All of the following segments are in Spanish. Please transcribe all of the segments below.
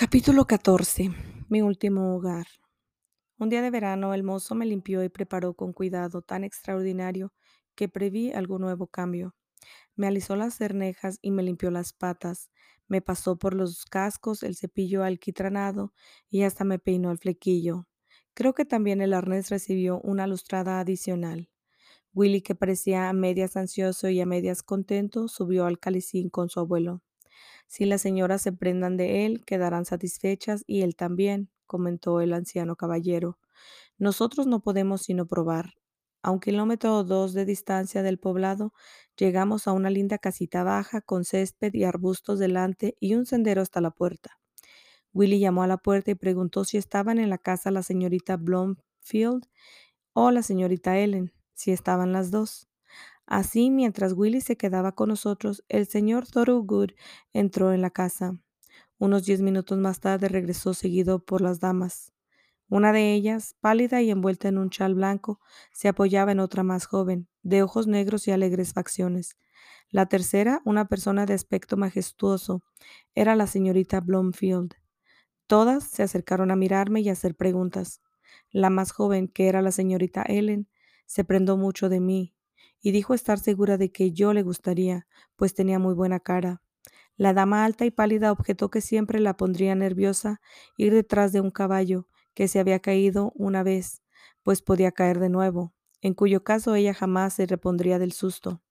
Capítulo 14. Mi último hogar. Un día de verano el mozo me limpió y preparó con cuidado tan extraordinario que preví algún nuevo cambio. Me alisó las cernejas y me limpió las patas. Me pasó por los cascos el cepillo alquitranado y hasta me peinó el flequillo. Creo que también el arnés recibió una lustrada adicional. Willy, que parecía a medias ansioso y a medias contento, subió al calicín con su abuelo. Si las señoras se prendan de él, quedarán satisfechas y él también, comentó el anciano caballero. Nosotros no podemos sino probar. A un kilómetro o dos de distancia del poblado, llegamos a una linda casita baja con césped y arbustos delante y un sendero hasta la puerta. Willy llamó a la puerta y preguntó si estaban en la casa la señorita Blomfield o la señorita Ellen, si estaban las dos. Así, mientras Willy se quedaba con nosotros, el señor Thorogood entró en la casa. Unos diez minutos más tarde regresó seguido por las damas. Una de ellas, pálida y envuelta en un chal blanco, se apoyaba en otra más joven, de ojos negros y alegres facciones. La tercera, una persona de aspecto majestuoso, era la señorita Blomfield. Todas se acercaron a mirarme y a hacer preguntas. La más joven, que era la señorita Ellen, se prendó mucho de mí, y dijo estar segura de que yo le gustaría, pues tenía muy buena cara. La dama alta y pálida objetó que siempre la pondría nerviosa ir detrás de un caballo que se había caído una vez, pues podía caer de nuevo, en cuyo caso ella jamás se repondría del susto.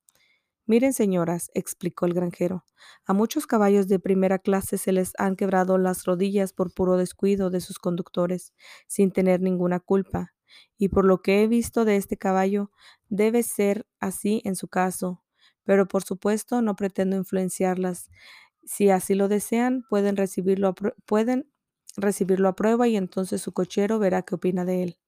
Miren, señoras, explicó el granjero, a muchos caballos de primera clase se les han quebrado las rodillas por puro descuido de sus conductores, sin tener ninguna culpa, y por lo que he visto de este caballo, debe ser así en su caso, pero por supuesto no pretendo influenciarlas. Si así lo desean, pueden recibirlo a, pueden recibirlo a prueba y entonces su cochero verá qué opina de él.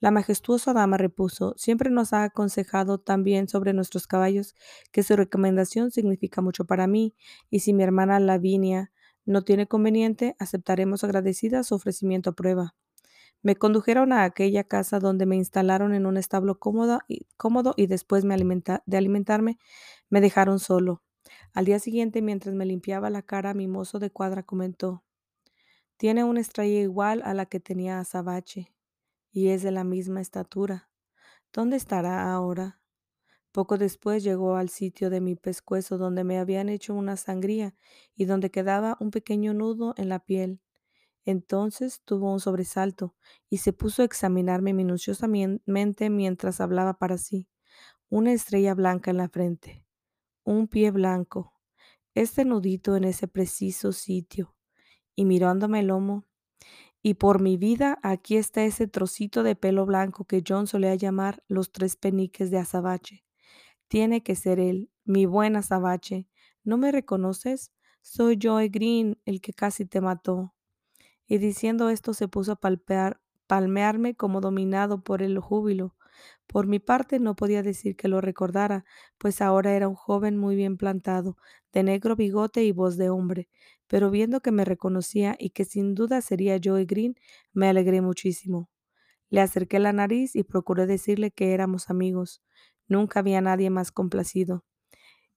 La majestuosa dama repuso, siempre nos ha aconsejado tan bien sobre nuestros caballos que su recomendación significa mucho para mí, y si mi hermana Lavinia no tiene conveniente, aceptaremos agradecida su ofrecimiento a prueba. Me condujeron a aquella casa donde me instalaron en un establo cómodo y, cómodo y después me de alimentarme me dejaron solo. Al día siguiente, mientras me limpiaba la cara, mi mozo de cuadra comentó, tiene una estrella igual a la que tenía Azabache y es de la misma estatura. ¿Dónde estará ahora? Poco después llegó al sitio de mi pescuezo donde me habían hecho una sangría y donde quedaba un pequeño nudo en la piel. Entonces tuvo un sobresalto y se puso a examinarme minuciosamente mientras hablaba para sí. Una estrella blanca en la frente, un pie blanco, este nudito en ese preciso sitio, y mirándome el lomo. Y por mi vida, aquí está ese trocito de pelo blanco que John solía llamar los tres peniques de azabache. Tiene que ser él, mi buen azabache. ¿No me reconoces? Soy Joe Green, el que casi te mató y diciendo esto se puso a palpear, palmearme como dominado por el júbilo. Por mi parte no podía decir que lo recordara, pues ahora era un joven muy bien plantado, de negro bigote y voz de hombre, pero viendo que me reconocía y que sin duda sería Joey Green, me alegré muchísimo. Le acerqué la nariz y procuré decirle que éramos amigos. Nunca había nadie más complacido.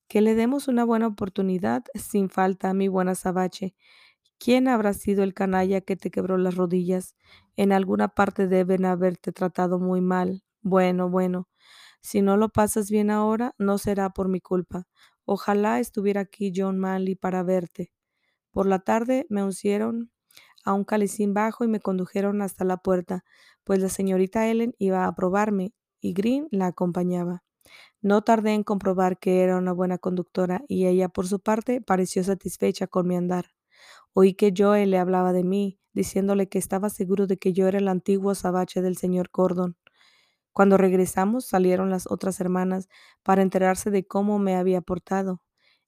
Que le demos una buena oportunidad, sin falta, mi buena Sabache, ¿Quién habrá sido el canalla que te quebró las rodillas? En alguna parte deben haberte tratado muy mal. Bueno, bueno. Si no lo pasas bien ahora, no será por mi culpa. Ojalá estuviera aquí John Manley para verte. Por la tarde me uncieron a un calicín bajo y me condujeron hasta la puerta, pues la señorita Ellen iba a probarme y Green la acompañaba. No tardé en comprobar que era una buena conductora y ella, por su parte, pareció satisfecha con mi andar. Oí que Joe le hablaba de mí, diciéndole que estaba seguro de que yo era el antiguo sabache del señor Gordon. Cuando regresamos salieron las otras hermanas para enterarse de cómo me había portado.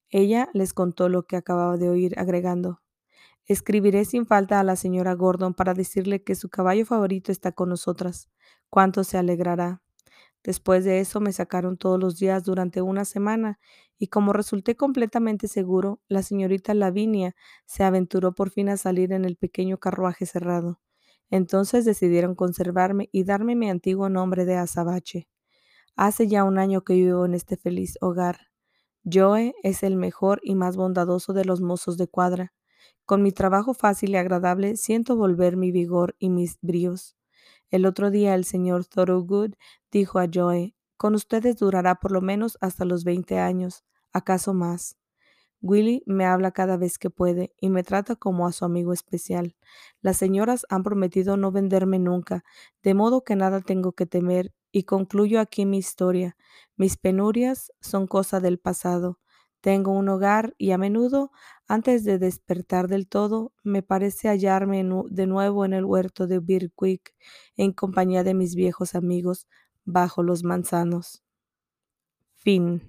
Ella les contó lo que acababa de oír, agregando, Escribiré sin falta a la señora Gordon para decirle que su caballo favorito está con nosotras. Cuánto se alegrará. Después de eso me sacaron todos los días durante una semana y como resulté completamente seguro, la señorita Lavinia se aventuró por fin a salir en el pequeño carruaje cerrado. Entonces decidieron conservarme y darme mi antiguo nombre de azabache. Hace ya un año que vivo en este feliz hogar. Joe es el mejor y más bondadoso de los mozos de cuadra. Con mi trabajo fácil y agradable siento volver mi vigor y mis bríos. El otro día el señor Thorogood dijo a Joe, con ustedes durará por lo menos hasta los 20 años, acaso más. Willy me habla cada vez que puede y me trata como a su amigo especial. Las señoras han prometido no venderme nunca, de modo que nada tengo que temer, y concluyo aquí mi historia. Mis penurias son cosa del pasado. Tengo un hogar y a menudo, antes de despertar del todo, me parece hallarme de nuevo en el huerto de Birkwick, en compañía de mis viejos amigos, bajo los manzanos. Fin.